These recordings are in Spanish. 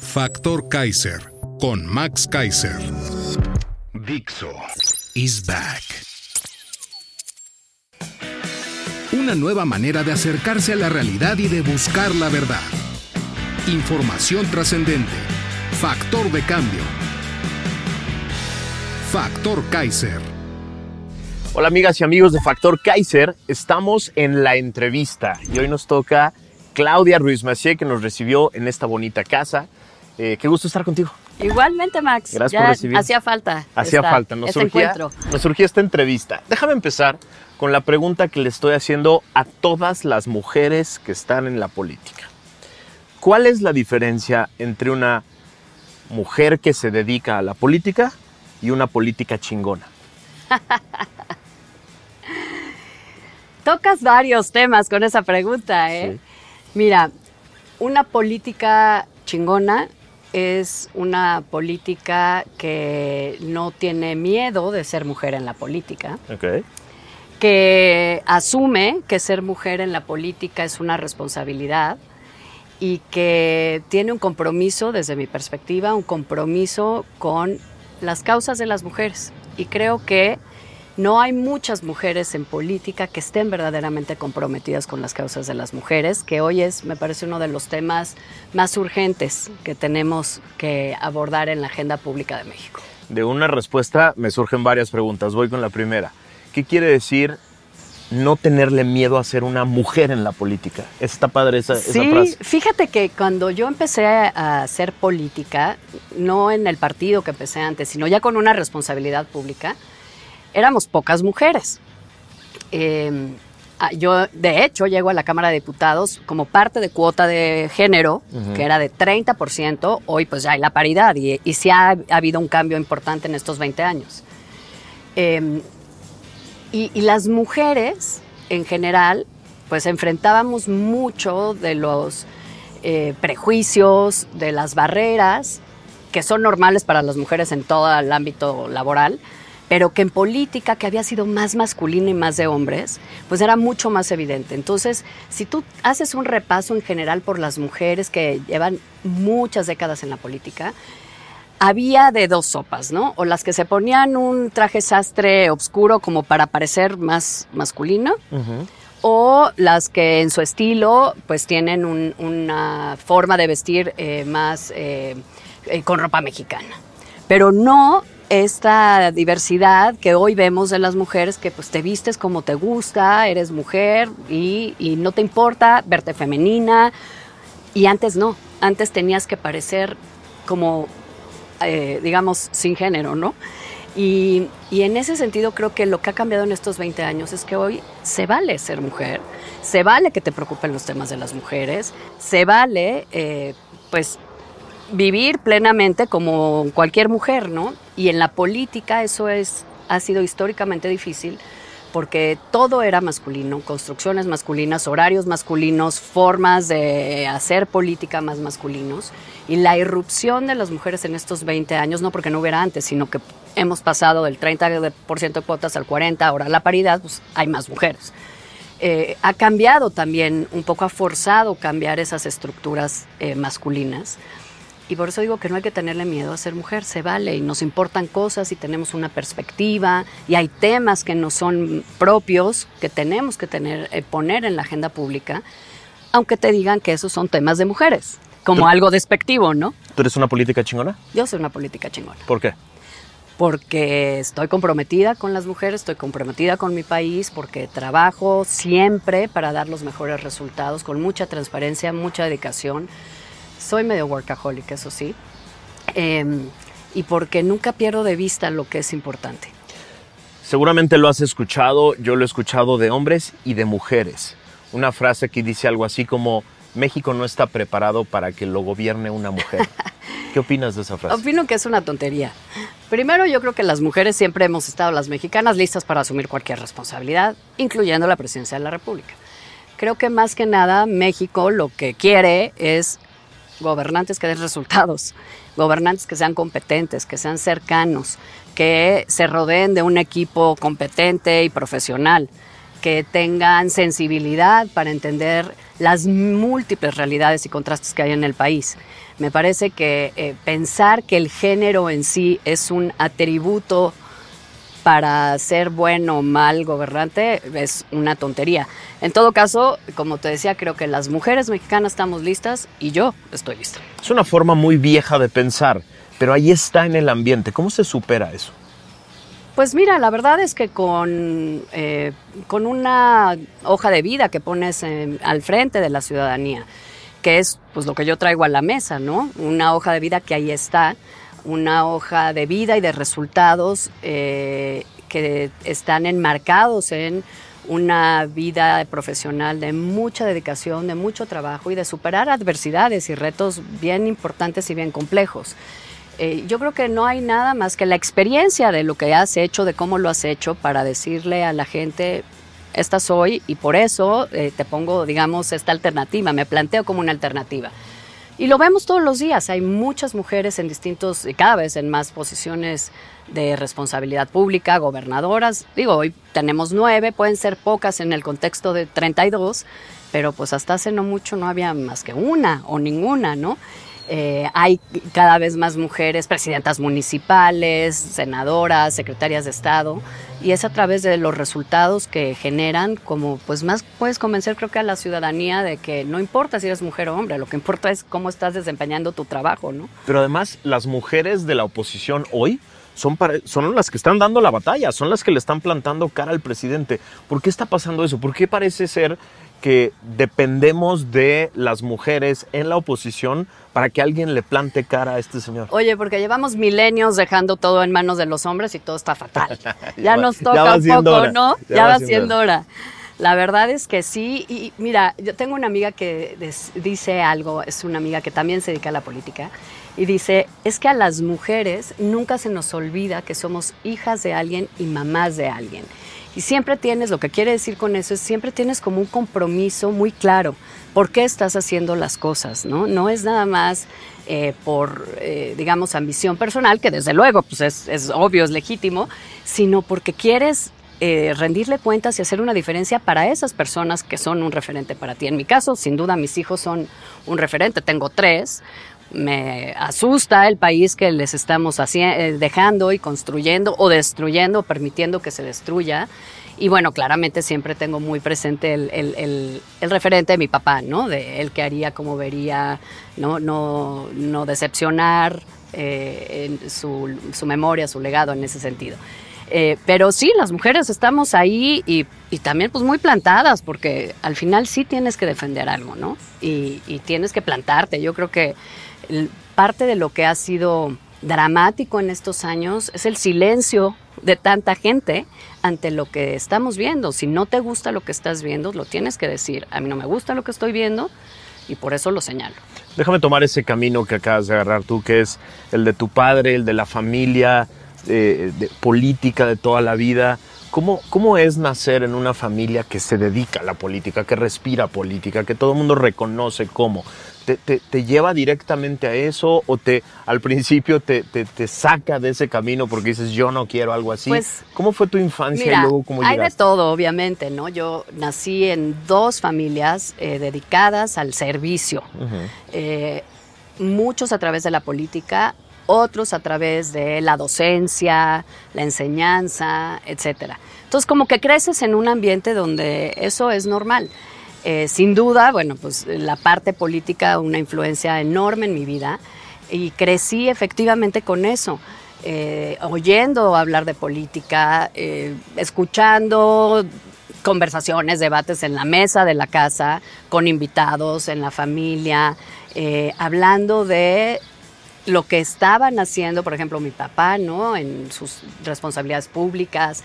Factor Kaiser con Max Kaiser. Dixo is back. Una nueva manera de acercarse a la realidad y de buscar la verdad. Información trascendente. Factor de cambio. Factor Kaiser. Hola amigas y amigos de Factor Kaiser, estamos en la entrevista y hoy nos toca Claudia Ruiz Macié que nos recibió en esta bonita casa. Eh, qué gusto estar contigo. Igualmente, Max. Gracias Ya por recibir. Hacía falta. Hacía esta- falta, nos este surgía, encuentro. nos surgía esta entrevista. Déjame empezar con la pregunta que le estoy haciendo a todas las mujeres que están en la política. ¿Cuál es la diferencia entre una mujer que se dedica a la política y una política chingona? Tocas varios temas con esa pregunta, ¿eh? Mira, una política chingona es una política que no tiene miedo de ser mujer en la política, Ok. que asume que ser mujer en la política es una responsabilidad y que tiene un compromiso, desde mi perspectiva, un compromiso con las causas de las mujeres. Y creo que no hay muchas mujeres en política que estén verdaderamente comprometidas con las causas de las mujeres, que hoy es, me parece, uno de los temas más urgentes que tenemos que abordar en la agenda pública de México. De una respuesta me surgen varias preguntas. Voy con la primera. ¿Qué quiere decir no tenerle miedo a ser una mujer en la política? Está padre esa, esa Sí, frase. fíjate que cuando yo empecé a hacer política, no en el partido que empecé antes, sino ya con una responsabilidad pública, éramos pocas mujeres. Eh, ah, yo, de hecho, llego a la Cámara de Diputados como parte de cuota de género, que era de 30%, hoy pues ya hay la paridad y, y sí ha, ha habido un cambio importante en estos 20 años. Eh, y, y las mujeres, en general, pues enfrentábamos mucho de los eh, prejuicios, de las barreras, que son normales para las mujeres en todo el ámbito laboral, pero que en política, que había sido más masculina y más de hombres, pues era mucho más evidente. Entonces, si tú haces un repaso en general por las mujeres que llevan muchas décadas en la política, había de dos sopas, ¿no? O las que se ponían un traje sastre oscuro como para parecer más masculino, o las que en su estilo pues tienen un- una forma de vestir eh, más eh, eh, con ropa mexicana. Pero no esta diversidad que hoy vemos de las mujeres que pues te vistes como te gusta, eres mujer y, y no te importa verte femenina. Y antes no, antes tenías que parecer como, eh, digamos, sin género, ¿no? Y, y en ese sentido creo que lo que ha cambiado en estos 20 años es que hoy se vale ser mujer, se vale que te preocupen los temas de las mujeres, se vale, eh, pues, vivir plenamente como cualquier mujer, ¿no? Y en la política eso es, ha sido históricamente difícil porque todo era masculino, construcciones masculinas, horarios masculinos, formas de hacer política más masculinos. Y la irrupción de las mujeres en estos 20 años, no porque no hubiera antes, sino que hemos pasado del 30% de cuotas al 40%, ahora la paridad, pues hay más mujeres. Eh, ha cambiado también, un poco ha forzado cambiar esas estructuras eh, masculinas. Y por eso digo que no hay que tenerle miedo a ser mujer, se vale y nos importan cosas y tenemos una perspectiva y hay temas que no son propios que tenemos que tener, eh, poner en la agenda pública, aunque te digan que esos son temas de mujeres, como algo despectivo, ¿no? ¿Tú eres una política chingona? Yo soy una política chingona ¿Por qué? porque estoy comprometida con las mujeres, estoy comprometida con mi país, porque trabajo siempre para dar los mejores resultados, con mucha transparencia, mucha dedicación. Soy medio workaholic, eso sí. Em, y porque nunca pierdo de vista lo que es importante. Seguramente lo has escuchado, yo lo he escuchado de hombres y de mujeres. Una frase que dice algo así como, México no está preparado para que lo gobierne una mujer. ¿Qué opinas de esa frase? Opino que es una tontería. Primero, yo creo que las mujeres siempre hemos estado, las mexicanas, listas para asumir cualquier responsabilidad, incluyendo la presidencia de la República. Creo que más que nada México lo que quiere es gobernantes que den resultados, gobernantes que sean competentes, que sean cercanos, que se rodeen de un equipo competente y profesional, que tengan sensibilidad para entender las múltiples realidades y contrastes que hay en el país. Me parece que eh, pensar que el género en sí es un atributo para ser bueno o mal gobernante es una tontería. En todo caso, como te decía, creo que las mujeres mexicanas estamos listas y yo estoy lista. Es una forma muy vieja de pensar, pero ahí está en el ambiente. ¿Cómo se supera eso? Pues mira, la verdad es que con, eh, con una hoja de vida que pones al frente de la ciudadanía, que es pues lo que yo traigo a la mesa, ¿no? Una hoja de vida que ahí está, una hoja de vida y de resultados eh, que están enmarcados en una vida profesional de mucha dedicación, de mucho trabajo y de superar adversidades y retos bien importantes y bien complejos. Eh, yo creo que no hay nada más que la experiencia de lo que has hecho, de cómo lo has hecho, para decirle a la gente, esta soy y por eso eh, te pongo, digamos, esta alternativa, me planteo como una alternativa. Y lo vemos todos los días, hay muchas mujeres en distintos, y cada vez en más posiciones de responsabilidad pública, gobernadoras. Digo, hoy tenemos nueve, pueden ser pocas en el contexto de 32, pero pues hasta hace no mucho no había más que una o ninguna, ¿no? Eh, hay cada vez más mujeres presidentas municipales, senadoras, secretarias de Estado, y es a través de los resultados que generan como pues más puedes convencer creo que a la ciudadanía de que no importa si eres mujer o hombre, lo que importa es cómo estás desempeñando tu trabajo, ¿no? Pero además las mujeres de la oposición hoy son, son las que están dando la batalla, son las que le están plantando cara al presidente. ¿Por qué está pasando eso? ¿Por qué parece ser que dependemos de las mujeres en la oposición para que alguien le plante cara a este señor. Oye, porque llevamos milenios dejando todo en manos de los hombres y todo está fatal. ya, nos toca un poco, ¿no? Ya, va siendo hora. La verdad es que sí. Y mira, yo tengo una amiga que dice algo, es una amiga que también se dedica a la política, y dice, es que a las mujeres nunca se nos olvida que somos hijas de alguien y mamás de alguien. Y siempre tienes, lo que quiere decir con eso es, siempre tienes como un compromiso muy claro. ¿Por qué estás haciendo las cosas? No, no es nada más eh, por, eh, digamos, ambición personal, que desde luego pues es, obvio, es legítimo, sino porque quieres eh, rendirle cuentas y hacer una diferencia para esas personas que son un referente para ti. En mi caso, sin duda, mis hijos son un referente. Tengo tres me asusta el país que les estamos eh, dejando y construyendo o destruyendo, permitiendo que se destruya. Y bueno, claramente siempre tengo muy presente el, referente de mi papá, ¿no? De él que haría, como vería, no, no, no decepcionar eh, en su, memoria, su legado en ese sentido. Eh, pero sí, las mujeres estamos ahí y, también pues muy plantadas, porque al final sí tienes que defender algo, ¿no? Y, y tienes que plantarte. Yo creo que parte de lo que ha sido dramático en estos años es el silencio de tanta gente ante lo que estamos viendo. Si no te gusta lo que estás viendo, lo tienes que decir. A mí no me gusta lo que estoy viendo y por eso lo señalo. Déjame tomar ese camino que acabas de agarrar tú, que es el de tu padre, el de la familia, eh, política de toda la vida. ¿Cómo, ¿Cómo es nacer en una familia que se dedica a la política, que respira política, que todo el mundo reconoce cómo? te, lleva directamente a eso o te al principio te, saca de ese camino porque dices yo no quiero algo así? Pues, ¿Cómo fue tu infancia y luego cómo llegaste? Hay de todo, obviamente, ¿no? Yo nací en dos familias eh, dedicadas al servicio. Eh, muchos a través de la política, otros a través de la docencia, la enseñanza, etcétera. Entonces, como que creces en un ambiente donde eso es normal. Eh, sin duda, bueno, pues la parte política, una influencia enorme en mi vida y crecí efectivamente con eso. Eh, oyendo hablar de política, eh, escuchando conversaciones, debates en la mesa de la casa, con invitados, en la familia, hablando de lo que estaban haciendo, por ejemplo, mi papá, ¿no? En sus responsabilidades públicas,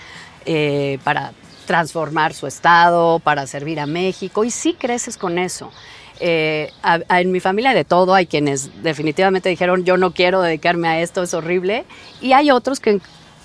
para transformar su estado, para servir a México, y sí creces con eso. Eh, en mi familia de todo, hay quienes definitivamente dijeron yo no quiero dedicarme a esto, es horrible, y hay otros que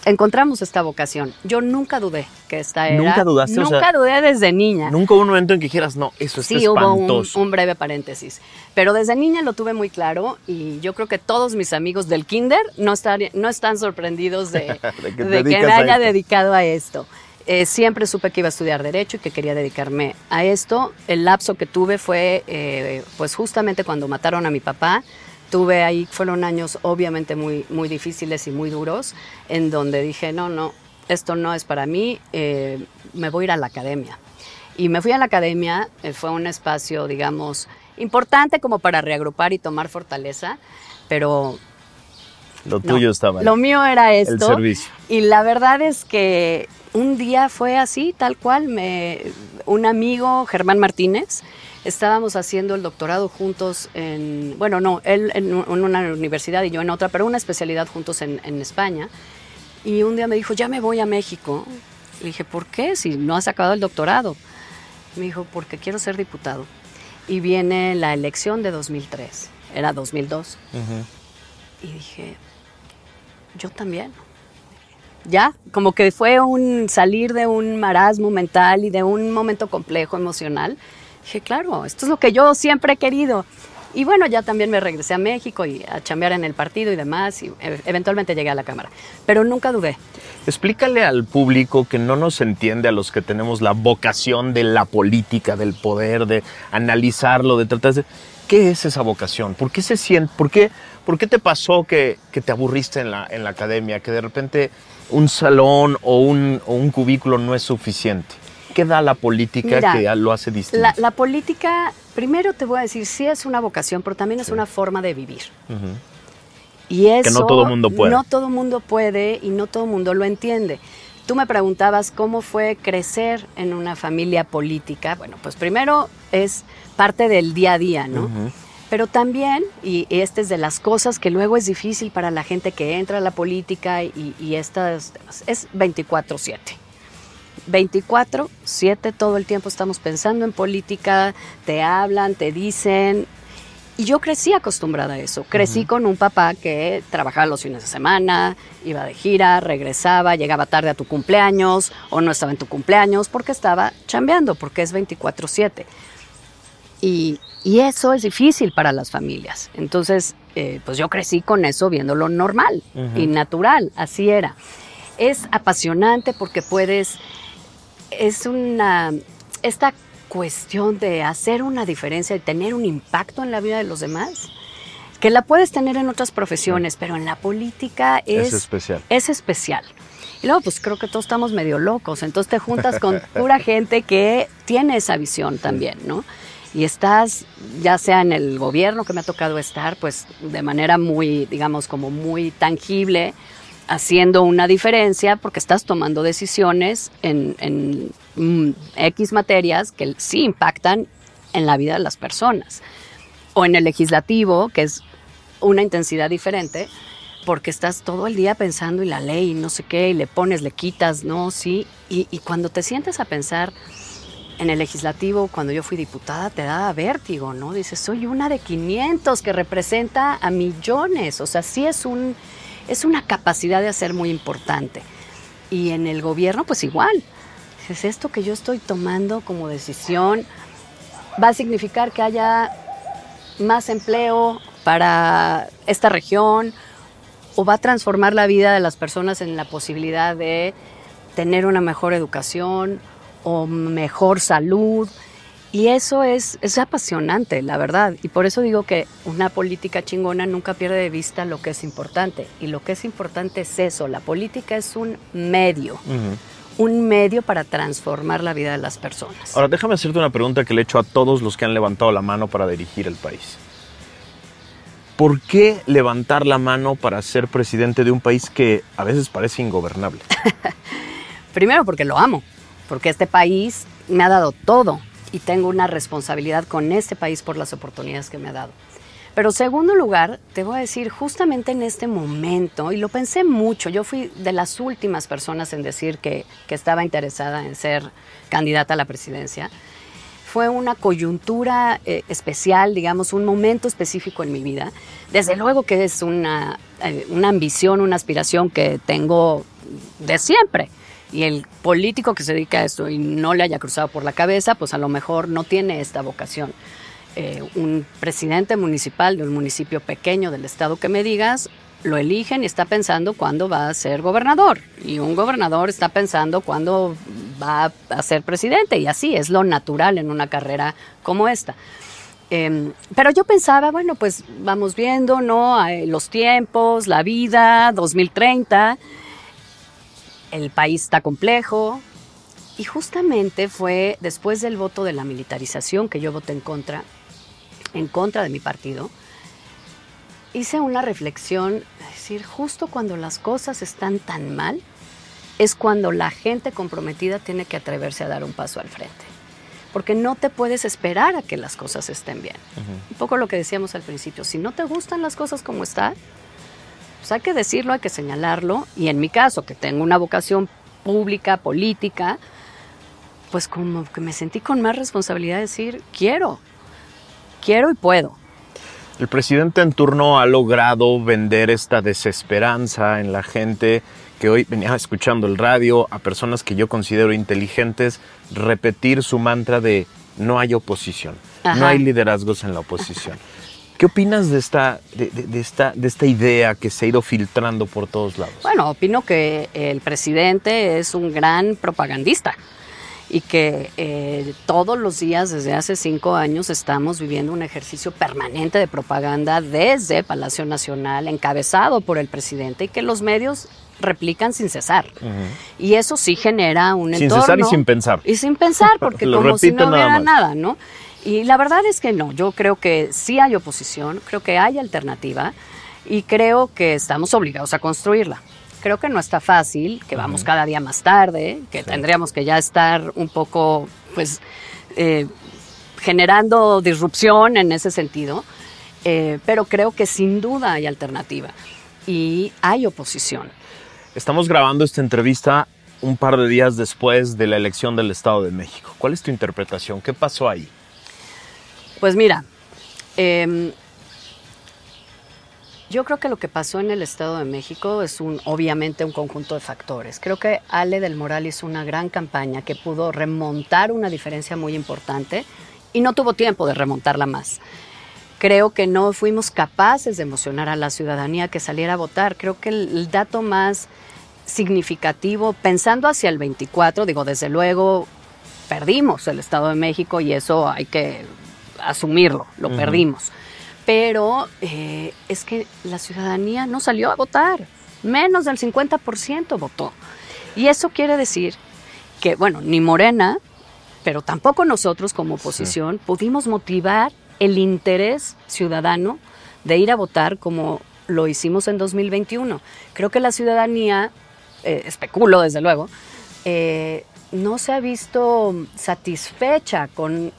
encontramos esta vocación. Yo nunca dudé que esta era. ¿Nunca dudaste? O Nunca sea, dudé desde niña. Nunca hubo un momento en que dijeras, no, eso está Sí, hubo un, un breve paréntesis. Pero desde niña lo tuve muy claro y yo creo que todos mis amigos del kinder no están, no están sorprendidos de, De que de me haya dedicado a esto. Eh, siempre supe que iba a estudiar Derecho y que quería dedicarme a esto. El lapso que tuve fue, eh, pues justamente cuando mataron a mi papá, tuve ahí, fueron años obviamente muy, muy difíciles y muy duros, en donde dije, no, no, esto no es para mí, eh, me voy a ir a la academia. Y me fui a la academia, eh, fue un espacio, digamos, importante como para reagrupar y tomar fortaleza, pero Lo no, tuyo estaba ahí. Lo mío era esto. servicio. Y la verdad es que un día fue así, tal cual. Me, un amigo, Germán Martínez, estábamos haciendo el doctorado juntos en, bueno, no, él en, un- en una universidad y yo en otra, pero una especialidad juntos en, en España. Y un día me dijo, ya me voy a México. Le dije, ¿por qué? Si no has acabado el doctorado. Me dijo, porque quiero ser diputado. Y viene la elección de 2003, era 2002. Y dije, yo también. Ya, como que fue un salir de un marasmo mental y de un momento complejo emocional. Dije, claro, esto es lo que yo siempre he querido. Y bueno, ya también me regresé a México y a chambear en el partido y demás, y e- eventualmente llegué a la Cámara. Pero nunca dudé. Explícale al público que no nos entiende, a los que tenemos la vocación de la política, del poder, de analizarlo, de tratar de... ¿Qué es esa vocación? ¿Por qué se siente? ¿Por qué, por qué te pasó que, que te aburriste en la, en la academia? Que de repente un salón o un, o un cubículo no es suficiente. ¿Qué da la política Mira, que lo hace distinto? La, la política, primero te voy a decir, sí es una vocación, pero también es una forma de vivir. Y eso no todo mundo puede. No todo mundo puede y no todo mundo lo entiende. Tú me preguntabas cómo fue crecer en una familia política. Bueno, pues primero es parte del día a día, ¿no? Pero también, y esta es de las cosas que luego es difícil para la gente que entra a la política y, y estas, es 24/7. 24/7 todo el tiempo estamos pensando en política, te hablan, te dicen, y yo crecí acostumbrada a eso. Crecí con un papá que trabajaba los fines de semana, iba de gira, regresaba, llegaba tarde a tu cumpleaños o no estaba en tu cumpleaños porque estaba chambeando, porque es 24/7. Y, y eso es difícil para las familias. Entonces, eh, pues yo crecí con eso viéndolo normal y natural, así era. Es apasionante porque puedes, es una, esta cuestión de hacer una diferencia y tener un impacto en la vida de los demás, que la puedes tener en otras profesiones, pero en la política es, Es especial. Es especial. Y luego, pues creo que todos estamos medio locos, entonces te juntas con pura gente que tiene esa visión también, ¿no? Y estás, ya sea en el gobierno que me ha tocado estar, pues de manera muy, digamos, como muy tangible, haciendo una diferencia porque estás tomando decisiones en, mm, X materias que sí impactan en la vida de las personas. O en el legislativo, que es una intensidad diferente, porque estás todo el día pensando y la ley no sé qué, y le pones, le quitas, no, sí. Y, y cuando te sientes a pensar en el legislativo, cuando yo fui diputada, te da vértigo, ¿no? Dices, soy una de 500 que representa a millones. O sea, sí es, un, es una capacidad de hacer muy importante. Y en el gobierno, pues igual. Es esto que yo estoy tomando como decisión. Va a significar que haya más empleo para esta región o va a transformar la vida de las personas en la posibilidad de tener una mejor educación o mejor salud. Y eso es, es apasionante, la verdad. Y por eso digo que una política chingona nunca pierde de vista lo que es importante. Y lo que es importante es eso. La política es un medio. Un medio para transformar la vida de las personas. Ahora, déjame hacerte una pregunta que le he hecho a todos los que han levantado la mano para dirigir el país. ¿Por qué levantar la mano para ser presidente de un país que a veces parece ingobernable? Primero porque lo amo, porque este país me ha dado todo y tengo una responsabilidad con este país por las oportunidades que me ha dado. Pero segundo lugar, te voy a decir, justamente en este momento, y lo pensé mucho, yo fui de las últimas personas en decir que, que estaba interesada en ser candidata a la presidencia, fue una coyuntura eh, especial, digamos, un momento específico en mi vida. Desde luego que es una, eh, una ambición, una aspiración que tengo de siempre. Y el político que se dedica a esto y no le haya cruzado por la cabeza, pues a lo mejor no tiene esta vocación. Eh, un presidente municipal de un municipio pequeño del estado que me digas, lo eligen y está pensando cuándo va a ser gobernador. Y un gobernador está pensando cuándo va a ser presidente. Y así es lo natural en una carrera como esta. Em, pero yo pensaba, bueno, pues vamos viendo, ¿no? Los tiempos, la vida, 2030, el país está complejo. Y justamente fue después del voto de la militarización que yo voté en contra, en contra de mi partido, hice una reflexión, es decir, justo cuando las cosas están tan mal, es cuando la gente comprometida tiene que atreverse a dar un paso al frente. Porque no te puedes esperar a que las cosas estén bien. Un poco lo que decíamos al principio, si no te gustan las cosas como están, pues hay que decirlo, hay que señalarlo. Y en mi caso, que tengo una vocación pública, política, pues como que me sentí con más responsabilidad de decir, quiero, quiero y puedo. El presidente en turno ha logrado vender esta desesperanza en la gente que hoy venía escuchando el radio, a personas que yo considero inteligentes, repetir su mantra de no hay oposición, no hay liderazgos en la oposición. ¿Qué opinas de esta, de, esta, de esta idea que se ha ido filtrando por todos lados? Bueno, opino que el presidente es un gran propagandista y que eh, todos los días desde hace cinco años estamos viviendo un ejercicio permanente de propaganda desde Palacio Nacional, encabezado por el presidente, y que los medios replican sin cesar. Y eso sí genera un entorno. Sin cesar y sin pensar. Y sin pensar, porque como si no hubiera nada, ¿no? Y la verdad es que no, yo creo que sí hay oposición, creo que hay alternativa y creo que estamos obligados a construirla. Creo que no está fácil, que vamos cada día más tarde, que tendríamos que ya estar un poco, pues, eh, generando disrupción en ese sentido, eh, pero creo que sin duda hay alternativa y hay oposición. Estamos grabando esta entrevista un par de días después de la elección del Estado de México. ¿Cuál es tu interpretación? ¿Qué pasó ahí? Pues mira, eh, yo creo que lo que pasó en el Estado de México es un, obviamente un conjunto de factores. Creo que Ale del Moral hizo una gran campaña que pudo remontar una diferencia muy importante y no tuvo tiempo de remontarla más. Creo que no fuimos capaces de emocionar a la ciudadanía que saliera a votar. Creo que el, dato más significativo, pensando hacia el 24, digo, desde luego perdimos el Estado de México y eso hay que asumirlo, lo perdimos pero eh, es que la ciudadanía no salió a votar, menos del 50% votó. Y eso quiere decir que, bueno, ni Morena, pero tampoco nosotros como oposición pudimos motivar el interés ciudadano de ir a votar como lo hicimos en 2021. Creo que la ciudadanía, eh, especulo desde luego, eh, no se ha visto satisfecha con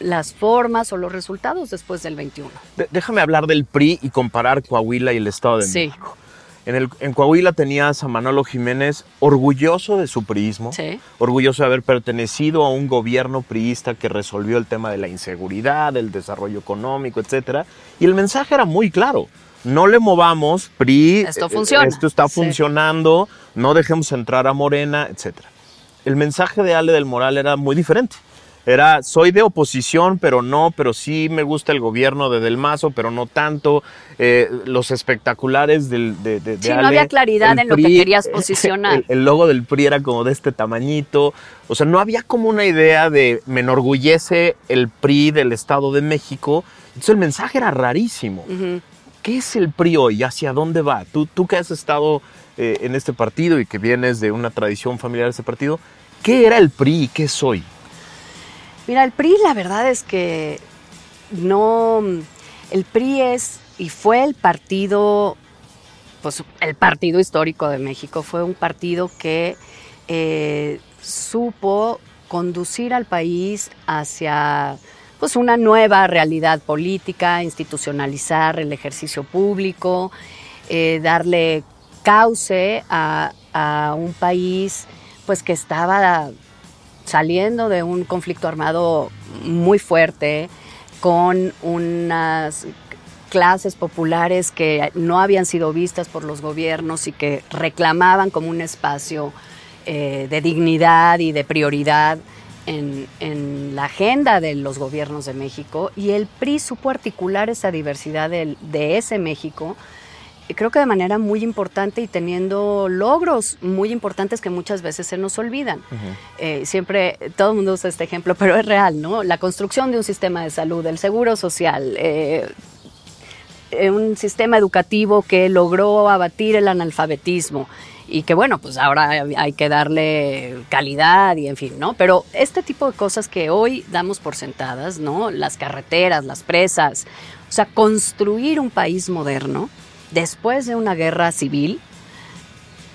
las formas o los resultados después del 21. déjame hablar del PRI y comparar Coahuila y el Estado de México. En, el, en, Coahuila tenías a Manolo Jiménez orgulloso de su priismo, orgulloso de haber pertenecido a un gobierno priista que resolvió el tema de la inseguridad, el desarrollo económico, etc. Y el mensaje era muy claro. No le movamos, PRI, esto, eh, funciona. esto está funcionando, no dejemos entrar a Morena, etc. El mensaje de Ale del Moral era muy diferente. Era, soy de oposición, pero no, pero sí me gusta el gobierno de Del Mazo, pero no tanto. Eh, los espectaculares del, de, de, Sí, no había claridad en lo que querías posicionar. El, logo del PRI era como de este tamañito. O sea, no había como una idea de me enorgullece el PRI del Estado de México. Entonces el mensaje era rarísimo. ¿Qué es el PRI hoy? ¿Hacia dónde va? Tú, tú que has estado eh, en este partido y que vienes de una tradición familiar de ese partido, ¿qué era el PRI y qué es hoy? Mira, el PRI la verdad es que no, el PRI es y fue el partido, pues el partido histórico de México, fue un partido que eh, supo conducir al país hacia pues una nueva realidad política, institucionalizar el ejercicio público, eh, darle cauce a, a, un país pues que estaba saliendo de un conflicto armado muy fuerte, con unas clases populares que no habían sido vistas por los gobiernos y que reclamaban como un espacio eh, de dignidad y de prioridad en, la agenda de los gobiernos de México. Y el PRI supo articular esa diversidad de ese México creo que de manera muy importante y teniendo logros muy importantes que muchas veces se nos olvidan. eh, siempre, todo el mundo usa este ejemplo, pero es real, ¿no? La construcción de un sistema de salud, el seguro social, eh, un sistema educativo que logró abatir el analfabetismo y que bueno, pues ahora hay que darle calidad y en fin, ¿no? Pero este tipo de cosas que hoy damos por sentadas, ¿no? Las carreteras, las presas, o sea, construir un país moderno después de una guerra civil,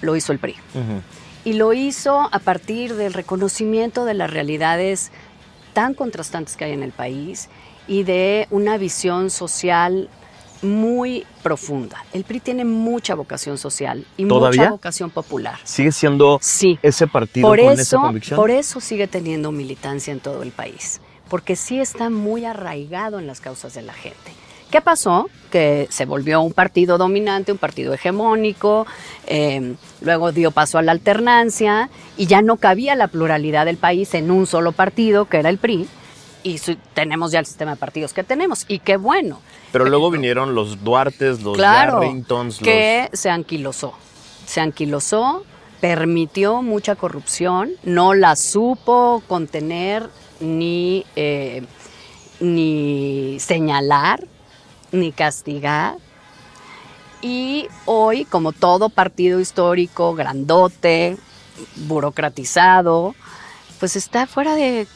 lo hizo el PRI. Uh -huh. Y lo hizo a partir del reconocimiento de las realidades tan contrastantes que hay en el país y de una visión social muy profunda. El PRI tiene mucha vocación social y ¿Todavía? mucha vocación popular. ¿Sigue siendo sí. ese partido por con eso, esa convicción? Por eso sigue teniendo militancia en todo el país, porque sí está muy arraigado en las causas de la gente. ¿Qué pasó? Que se volvió un partido dominante, un partido hegemónico, eh, luego dio paso a la alternancia y ya no cabía la pluralidad del país en un solo partido, que era el PRI, y tenemos ya el sistema de partidos que tenemos, y qué bueno. Pero luego vinieron los Duartes, los claro, Yarringtons, que se anquilosó. Se anquilosó, permitió mucha corrupción, no la supo contener ni, eh, ni señalar, ni castigar. Y hoy, como todo partido histórico, grandote, burocratizado, pues está fuera de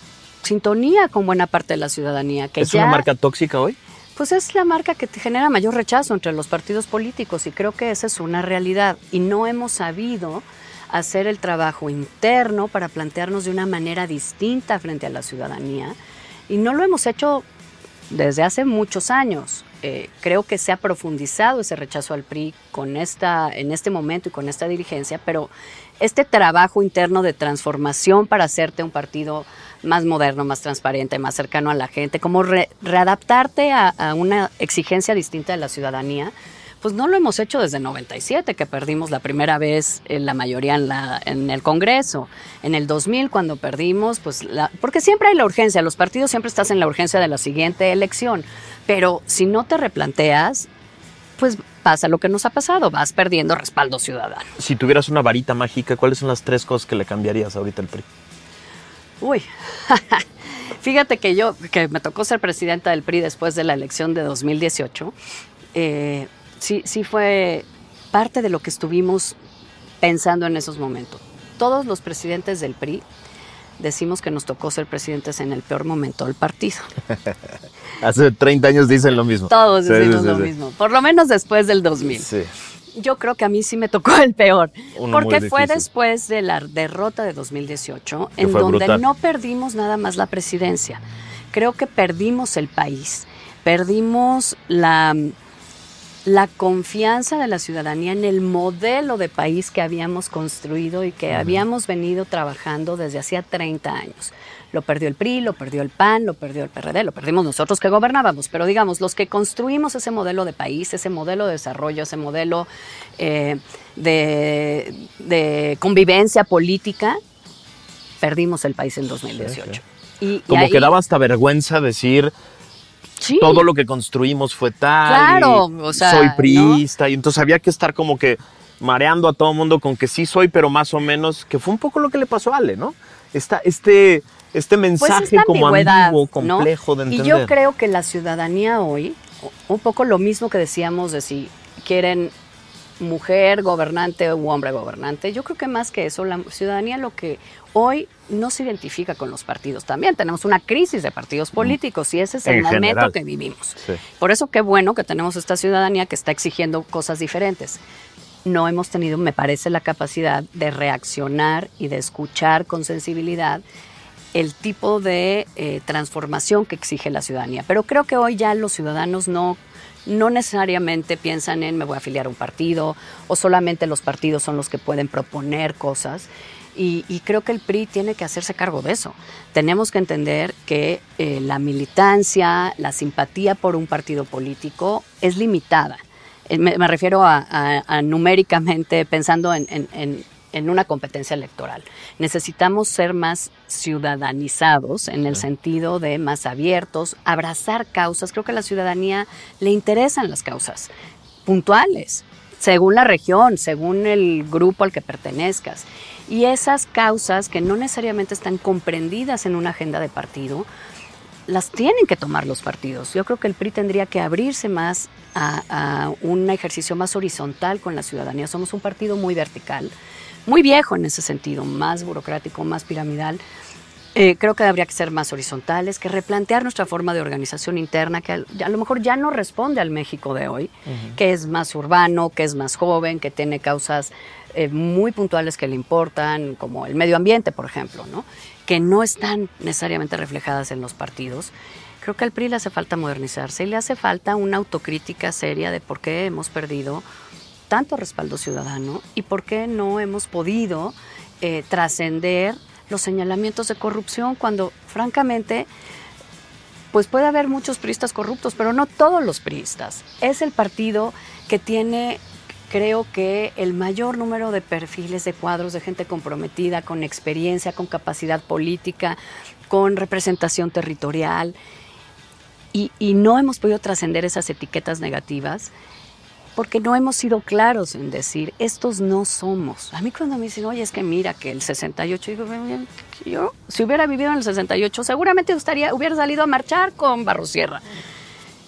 sintonía con buena parte de la ciudadanía. Que ¿Es ya, una marca tóxica hoy? Pues es la marca que te genera mayor rechazo entre los partidos políticos y creo que esa es una realidad. Y no hemos sabido hacer el trabajo interno para plantearnos de una manera distinta frente a la ciudadanía. Y no lo hemos hecho desde hace muchos años. Eh, creo que se ha profundizado ese rechazo al PRI con esta, en este momento y con esta dirigencia, pero este trabajo interno de transformación para hacerte un partido más moderno, más transparente, más cercano a la gente, como re, readaptarte a, a, una exigencia distinta de la ciudadanía, pues no lo hemos hecho desde 97, que perdimos la primera vez en la mayoría en, la, en el Congreso. En el 2000, cuando perdimos, pues la, porque siempre hay la urgencia, los partidos siempre estás en la urgencia de la siguiente elección, pero si no te replanteas, pues pasa lo que nos ha pasado, vas perdiendo respaldo ciudadano. Si tuvieras una varita mágica, ¿cuáles son las tres cosas que le cambiarías ahorita al PRI? Uy, fíjate que yo, que me tocó ser presidenta del PRI después de la elección de 2018, eh, sí, sí fue parte de lo que estuvimos pensando en esos momentos. Todos los presidentes del PRI decimos que nos tocó ser presidentes en el peor momento del partido. Hace 30 años dicen lo mismo. Todos sí, decimos sí, lo sí, mismo, por lo menos después del 2000. Yo creo que a mí sí me tocó el peor, Uno porque fue después de la derrota de 2018, en donde brutal. no perdimos nada más la presidencia, creo que perdimos el país, perdimos la, la confianza de la ciudadanía en el modelo de país que habíamos construido y que uh -huh. habíamos venido trabajando desde hacía 30 años. Lo perdió el PRI, lo perdió el PAN, lo perdió el PRD, lo perdimos nosotros que gobernábamos, pero digamos, los que construimos ese modelo de país, ese modelo de desarrollo, ese modelo eh, de, de, convivencia política, perdimos el país en 2018. Sí, sí. Y, Como y ahí, que daba hasta vergüenza decir, Sí. todo lo que construimos fue tal. Claro, o sea, soy priista. ¿no? Y entonces había que estar como que mareando a todo el mundo con que sí soy, pero más o menos, que fue un poco lo que le pasó a Ale, ¿no? Esta, este, este mensaje pues como ambiguo, complejo ¿no? de entender. Y yo creo que la ciudadanía hoy, un poco lo mismo que decíamos de si quieren mujer gobernante u hombre gobernante, yo creo que más que eso, la ciudadanía lo que hoy no se identifica con los partidos. También tenemos una crisis de partidos políticos y ese es el en momento general. que vivimos. Sí. Por eso qué bueno que tenemos esta ciudadanía que está exigiendo cosas diferentes. No hemos tenido, me parece, la capacidad de reaccionar y de escuchar con sensibilidad el tipo de eh, transformación que exige la ciudadanía. Pero creo que hoy ya los ciudadanos no, no necesariamente piensan en me voy a afiliar a un partido o solamente los partidos son los que pueden proponer cosas. Y, creo que el PRI tiene que hacerse cargo de eso. Tenemos que entender que eh, la militancia, la simpatía por un partido político es limitada. Eh, me, refiero a, numéricamente pensando en, en, una competencia electoral. Necesitamos ser más ciudadanizados en el sentido de más abiertos, abrazar causas. Creo que a la ciudadanía le interesan las causas puntuales, según la región, según el grupo al que pertenezcas. Y esas causas que no necesariamente están comprendidas en una agenda de partido, las tienen que tomar los partidos. Yo creo que el PRI tendría que abrirse más a, un ejercicio más horizontal con la ciudadanía. Somos un partido muy vertical, muy viejo en ese sentido, más burocrático, más piramidal. Eh, creo que habría que ser más horizontales, que replantear nuestra forma de organización interna, que a, lo mejor ya no responde al México de hoy, que es más urbano, que es más joven, que tiene causas eh, muy puntuales que le importan, como el medio ambiente, por ejemplo, ¿no? que no están necesariamente reflejadas en los partidos. Creo que al PRI le hace falta modernizarse y le hace falta una autocrítica seria de por qué hemos perdido tanto respaldo ciudadano y por qué no hemos podido eh, trascender los señalamientos de corrupción cuando francamente pues puede haber muchos priistas corruptos, pero no todos los priistas. Es el partido que tiene creo que el mayor número de perfiles de cuadros de gente comprometida, con experiencia, con capacidad política, con representación territorial, y, no hemos podido trascender esas etiquetas negativas porque no hemos sido claros en decir, estos no somos. A mí cuando me dicen, oye, es que mira que el 68, digo, yo si hubiera vivido en el 68, seguramente estaría, hubiera salido a marchar con Barrosierra.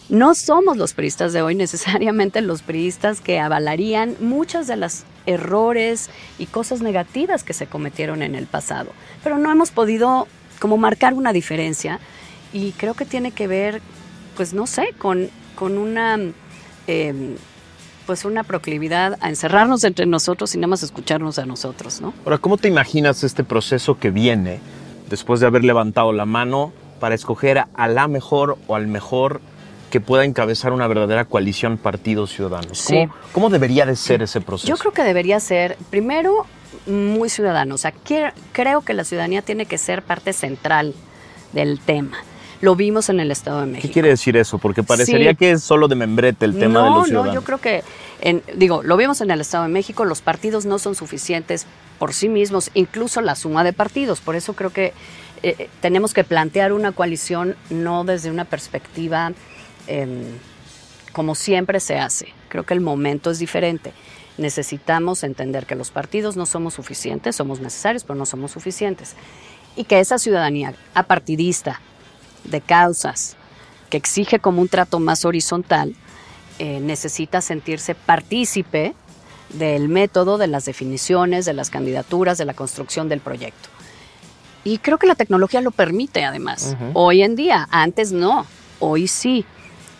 No somos los priistas de hoy necesariamente los priistas que avalarían muchos de los errores y cosas negativas que se cometieron en el pasado, pero no hemos podido como marcar una diferencia y creo que tiene que ver, pues no sé, con, con una... Em, pues una proclividad a encerrarnos entre nosotros y nada más escucharnos a nosotros, ¿no? Ahora, ¿cómo te imaginas este proceso que viene después de haber levantado la mano para escoger a la mejor o al mejor que pueda encabezar una verdadera coalición partidos ciudadanos. ¿Cómo, ¿Cómo, debería de ser ese proceso? Yo creo que debería ser, primero, muy ciudadano. O sea, creo que la ciudadanía tiene que ser parte central del tema. Lo vimos en el Estado de México. ¿Qué quiere decir eso? Porque parecería que es solo de membrete el tema de los ciudadanos. No, yo creo que, digo, lo vimos en el Estado de México, los partidos no son suficientes por sí mismos, incluso la suma de partidos. Por eso creo que eh, eh, tenemos que plantear una coalición no desde una perspectiva Em, como siempre se hace. Creo que el momento es diferente. Necesitamos entender que los partidos no somos suficientes, somos necesarios, pero no somos suficientes. Y que esa ciudadanía apartidista, de causas, que exige como un trato más horizontal, eh, necesita sentirse partícipe del método, de las definiciones, de las candidaturas, de la construcción del proyecto. Y creo que la tecnología lo permite además. Hoy en día, antes no, hoy sí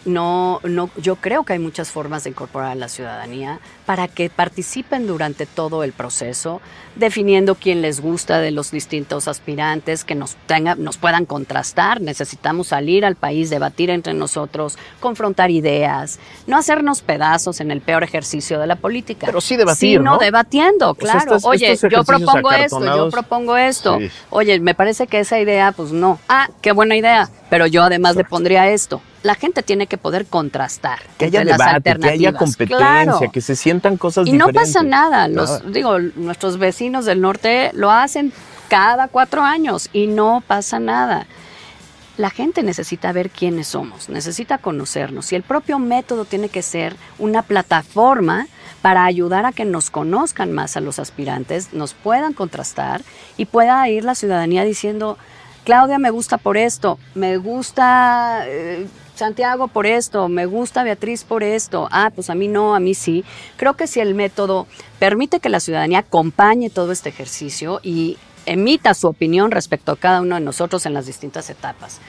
no, no, yo creo que hay muchas formas de incorporar a la ciudadanía para que participen durante todo el proceso, definiendo quién les gusta de los distintos aspirantes, que nos, tenga, nos puedan contrastar. Necesitamos salir al país, debatir entre nosotros, confrontar ideas, no hacernos pedazos en el peor ejercicio de la política. Pero sí debatir, sino debatiendo, claro. Oye, yo propongo esto, yo propongo esto. Oye, me parece que esa idea, pues no. Ah, qué buena idea, pero yo además le pondría esto la gente tiene que poder contrastar que haya debate, que haya competencia, que se sientan cosas y diferentes. Y no pasa nada. Los, digo, nuestros vecinos del norte lo hacen cada cuatro años y no pasa nada. La gente necesita ver quiénes somos, necesita conocernos y el propio método tiene que ser una plataforma para ayudar a que nos conozcan más a los aspirantes, nos puedan contrastar y pueda ir la ciudadanía diciendo, Claudia me gusta por esto, me gusta eh, Santiago por esto, me gusta Beatriz por esto, ah, pues a mí no, a mí sí. Creo que si el método permite que la ciudadanía acompañe todo este ejercicio y emita su opinión respecto a cada uno de nosotros en las distintas etapas.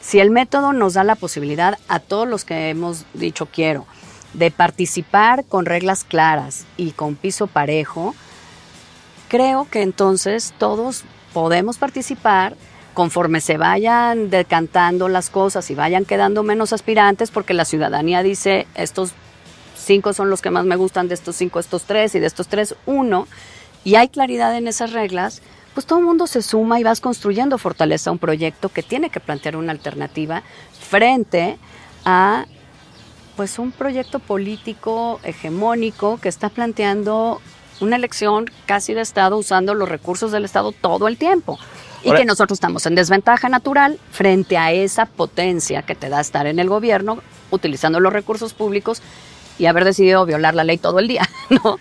Si el método nos da la posibilidad a todos los que hemos dicho quiero de participar con reglas claras y con piso parejo, creo que entonces todos podemos participar conforme se vayan decantando las cosas y vayan quedando menos aspirantes, porque la ciudadanía dice, estos cinco son los que más me gustan, de estos cinco, estos tres, y de estos tres, uno, y hay claridad en esas reglas, pues todo el mundo se suma y vas construyendo fortaleza a un proyecto que tiene que plantear una alternativa frente a pues un proyecto político hegemónico que está planteando una elección casi de Estado usando los recursos del Estado todo el tiempo. Y Ahora- que nosotros estamos en desventaja natural frente a esa potencia que te da estar en el gobierno, utilizando los recursos públicos y haber decidido violar la ley todo el día, ¿no?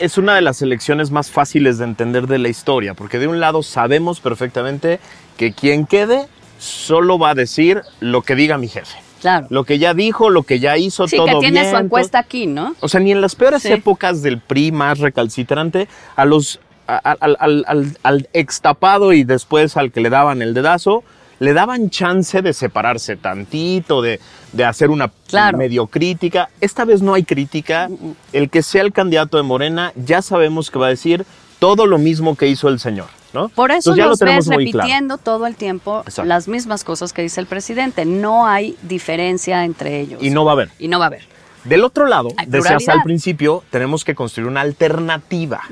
Es una de las elecciones más fáciles de entender de la historia, porque de un lado sabemos perfectamente que quien quede solo va a decir lo que diga mi jefe. Claro. Lo que ya dijo, lo que ya hizo, Sí, todo que tiene bien, su todo- encuesta aquí, ¿no? O sea, ni en las peores Sí. épocas del PRI más recalcitrante, a los al, al, al, al extapado y después al que le daban el dedazo, le daban chance de separarse tantito, de, de hacer una Claro. medio crítica. Esta vez no hay crítica. El que sea el candidato de Morena, ya sabemos que va a decir todo lo mismo que hizo el señor, ¿no? Por eso Entonces ya lo ves claro. repitiendo todo el tiempo Exacto. las mismas cosas que dice el presidente. No hay diferencia entre ellos. Y no va a haber. Y no va a haber. Del otro lado, decías al principio, tenemos que construir una alternativa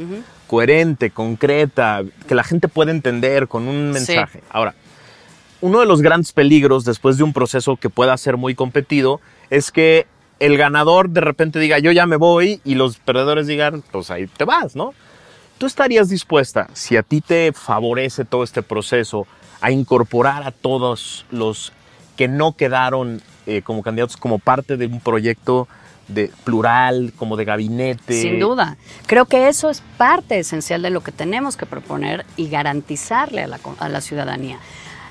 coherente, concreta, que la gente pueda entender con un Sí. mensaje. Ahora, uno de los grandes peligros después de un proceso que pueda ser muy competido es que el ganador de repente diga yo ya me voy y los perdedores digan pues ahí te vas, ¿no? ¿Tú estarías dispuesta, si a ti te favorece todo este proceso, a incorporar a todos los que no quedaron eh, como candidatos como parte de un proyecto de plural, como de gabinete? Sin duda. Creo que eso es parte esencial de lo que tenemos que proponer y garantizarle a la, a la ciudadanía.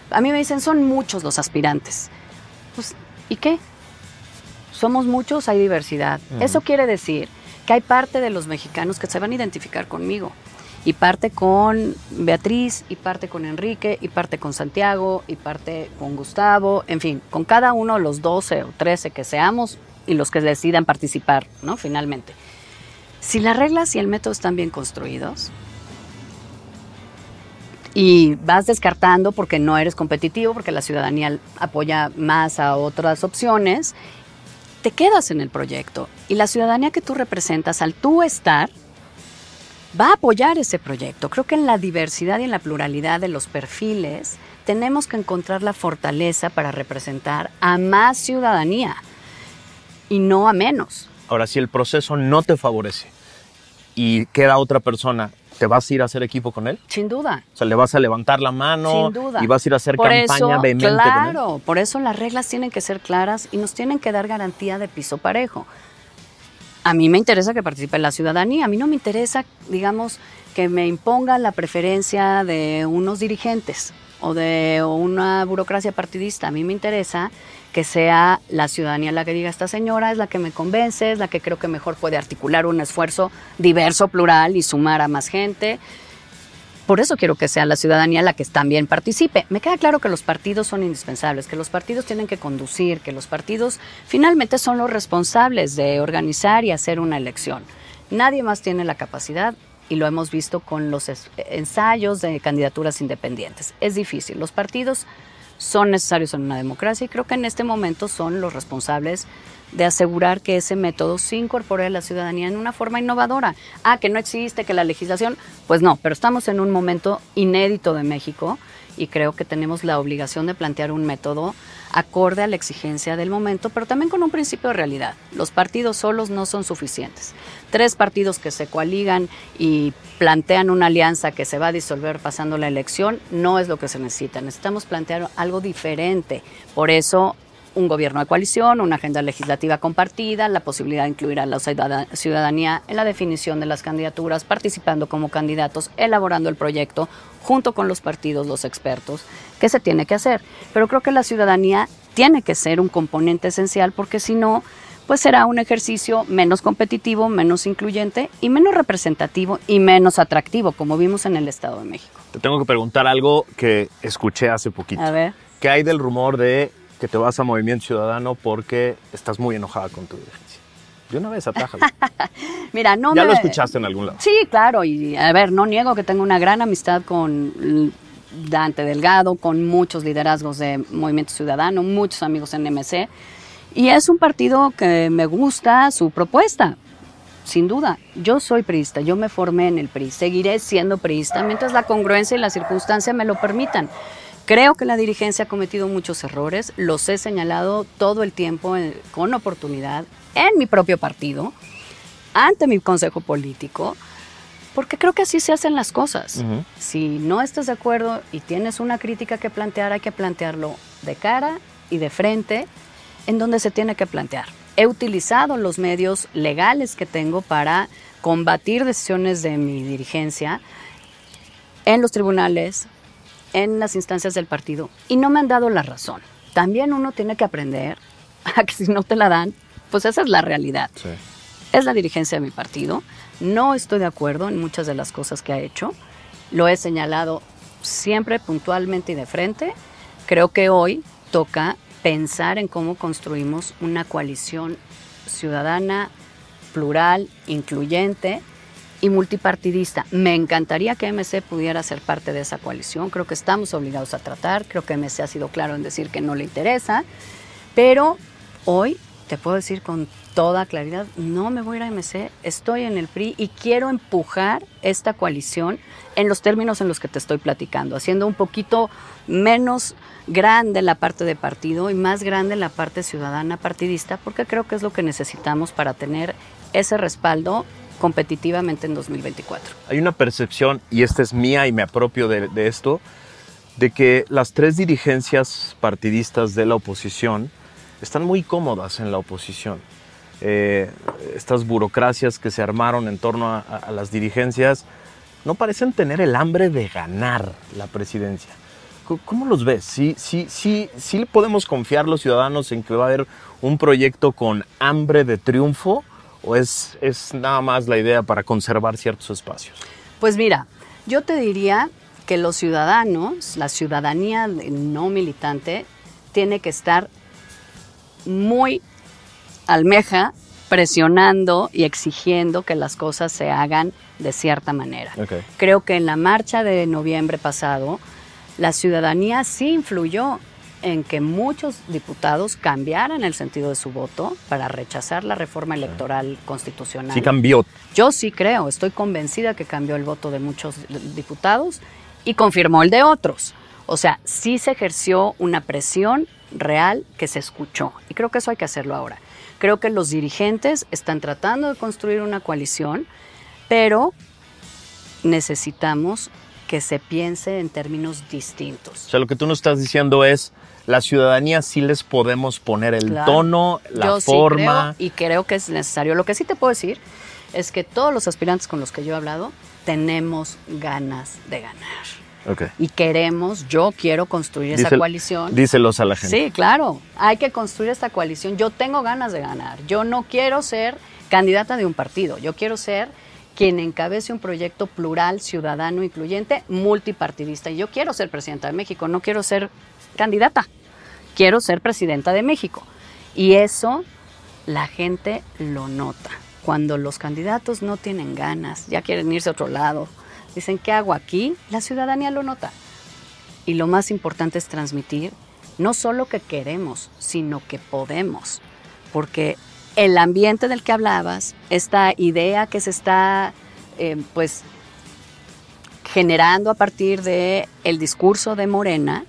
A mí me dicen, son muchos los aspirantes. Pues, ¿y qué? Somos muchos, hay diversidad. Eso quiere decir que hay parte de los mexicanos que se van a identificar conmigo. Y parte con Beatriz, y parte con Enrique, y parte con Santiago, y parte con Gustavo, en fin, con cada uno de los 12 o 13 que seamos y los que decidan participar, ¿no? Finalmente. Si las reglas y el método están bien construidos y vas descartando porque no eres competitivo, porque la ciudadanía apoya más a otras opciones, te quedas en el proyecto. Y la ciudadanía que tú representas, al tú estar, va a apoyar ese proyecto. Creo que en la diversidad y en la pluralidad de los perfiles tenemos que encontrar la fortaleza para representar a más ciudadanía y no a menos. Ahora, si el proceso no te favorece y queda otra persona, ¿te vas a ir a hacer equipo con él? Sin duda. O sea, le vas a levantar la mano Sin duda. y vas a ir a hacer Por campaña eso, vehemente con él. Claro, por eso las reglas tienen que ser claras y nos tienen que dar garantía de piso parejo. A mí me interesa que participe la ciudadanía, a mí no me interesa, digamos, que me imponga la preferencia de unos dirigentes o de una burocracia partidista. A mí me interesa que sea la ciudadanía la que diga, esta señora es la que me convence, es la que creo que mejor puede articular un esfuerzo diverso, plural y sumar a más gente. Por eso quiero que sea la ciudadanía la que también participe. Me queda claro que los partidos son indispensables, que los partidos tienen que conducir, que los partidos finalmente son los responsables de organizar y hacer una elección. Nadie más tiene la capacidad y lo hemos visto con los ensayos de candidaturas independientes. Es difícil. Los partidos son necesarios en una democracia y creo que en este momento son los responsables de asegurar que ese método se incorpore a la ciudadanía en una forma innovadora. Ah, que no existe, que la legislación, pues no, pero estamos en un momento inédito de México y creo que tenemos la obligación de plantear un método acorde a la exigencia del momento, pero también con un principio de realidad. Los partidos solos no son suficientes. Tres partidos que se coaligan y plantean una alianza que se va a disolver pasando la elección no es lo que se necesita. Necesitamos plantear algo diferente. Por eso un gobierno de coalición, una agenda legislativa compartida, la posibilidad de incluir a la ciudad- ciudadanía en la definición de las candidaturas, participando como candidatos, elaborando el proyecto junto con los partidos, los expertos, que se tiene que hacer. Pero creo que la ciudadanía tiene que ser un componente esencial porque si no, pues será un ejercicio menos competitivo, menos incluyente y menos representativo y menos atractivo, como vimos en el Estado de México. Te tengo que preguntar algo que escuché hace poquito. A ver. ¿Qué hay del rumor de que te vas a Movimiento Ciudadano porque estás muy enojada con tu dirigencia? De una vez atájalo. Mira, no ya me- lo escuchaste en algún lado. Sí, claro, y a ver, no niego que tengo una gran amistad con Dante Delgado, con muchos liderazgos de Movimiento Ciudadano, muchos amigos en MC, y es un partido que me gusta su propuesta. sin duda, yo soy priista, yo me formé en el PRI, seguiré siendo priista mientras la congruencia y la circunstancia me lo permitan. Creo que la dirigencia ha cometido muchos errores, los he señalado todo el tiempo con oportunidad en mi propio partido, ante mi consejo político, porque creo que así se hacen las cosas. Si no estás de acuerdo y tienes una crítica que plantear, hay que plantearlo de cara y de frente en donde se tiene que plantear. He utilizado los medios legales que tengo para combatir decisiones de mi dirigencia en los tribunales, en las instancias del partido, y no me han dado la razón. También uno tiene que aprender a que si no te la dan, pues esa es la realidad. Es la dirigencia de mi partido. No estoy de acuerdo en muchas de las cosas que ha hecho. Lo he señalado siempre puntualmente y de frente. Creo que hoy toca pensar en cómo construimos una coalición ciudadana, plural, incluyente y multipartidista. Me encantaría que MC pudiera ser parte de esa coalición. Creo que estamos obligados a tratar. Creo que MC ha sido claro en decir que no le interesa. Pero hoy te puedo decir con toda claridad, no me voy a ir a MC, estoy en el PRI y quiero empujar esta coalición en los términos en los que te estoy platicando, haciendo un poquito menos grande la parte de partido y más grande la parte ciudadana partidista, porque creo que es lo que necesitamos para tener ese respaldo competitivamente en 2024. Hay una percepción, y esta es mía y me apropio de, esto, de que las tres dirigencias partidistas de la oposición están muy cómodas en la oposición. Eh, estas burocracias que se armaron en torno a, las dirigencias no parecen tener el hambre de ganar la presidencia. ¿Cómo los ves? ¿Sí, sí, sí, ¿Sí podemos confiar los ciudadanos en que va a haber un proyecto con hambre de triunfo o es, es nada más la idea para conservar ciertos espacios? Pues mira, yo te diría que los ciudadanos, la ciudadanía no militante, tiene que estar muy almeja presionando y exigiendo que las cosas se hagan de cierta manera. Creo que en la marcha de noviembre pasado, la ciudadanía sí influyó en que muchos diputados cambiaran el sentido de su voto para rechazar la reforma electoral constitucional. Sí cambió. Yo sí creo, estoy convencida que cambió el voto de muchos diputados y confirmó el de otros. O sea, sí se ejerció una presión real que se escuchó. Y creo que eso hay que hacerlo ahora. Creo que los dirigentes están tratando de construir una coalición, pero necesitamos que se piense en términos distintos. O sea, lo que tú nos estás diciendo es, la ciudadanía sí les podemos poner el tono, la yo forma. Sí creo, y creo que es necesario. Lo que sí te puedo decir es que todos los aspirantes con los que yo he hablado tenemos ganas de ganar. Y queremos, yo quiero construir esa coalición. Díselos a la gente. Sí, claro, hay que construir esta coalición. Yo tengo ganas de ganar. Yo no quiero ser candidata de un partido. Yo quiero ser quien encabece un proyecto plural, ciudadano, incluyente, multipartidista. Y yo quiero ser presidenta de México, no quiero ser candidata. Quiero ser presidenta de México. Y eso la gente lo nota. Cuando los candidatos no tienen ganas, ya quieren irse a otro lado, Dicen, ¿qué hago aquí? La ciudadanía lo nota. Y lo más importante es transmitir no solo que queremos, sino que podemos. Porque el ambiente del que hablabas, esta idea que se está eh, pues generando a partir de el discurso de Morena,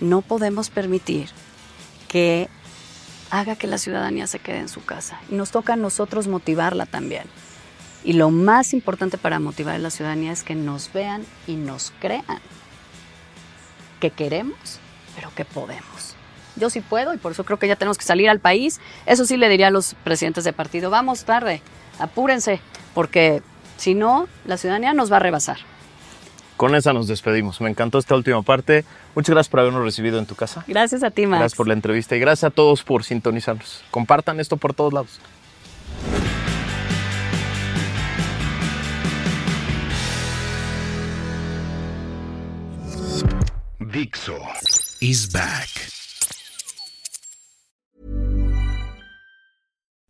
no podemos permitir que haga que la ciudadanía se quede en su casa. Y nos toca a nosotros motivarla también. Y lo más importante para motivar a la ciudadanía es que nos vean y nos crean que queremos, pero que podemos. Yo sí puedo y por eso creo que ya tenemos que salir al país. Eso sí le diría a los presidentes de partido, vamos tarde, apúrense, porque si no, la ciudadanía nos va a rebasar. Con esa nos despedimos. Me encantó esta última parte. Muchas gracias por habernos recibido en tu casa. Gracias a ti, Max. Gracias por la entrevista y gracias a todos por sintonizarnos. Compartan esto por todos lados. Dixo is back.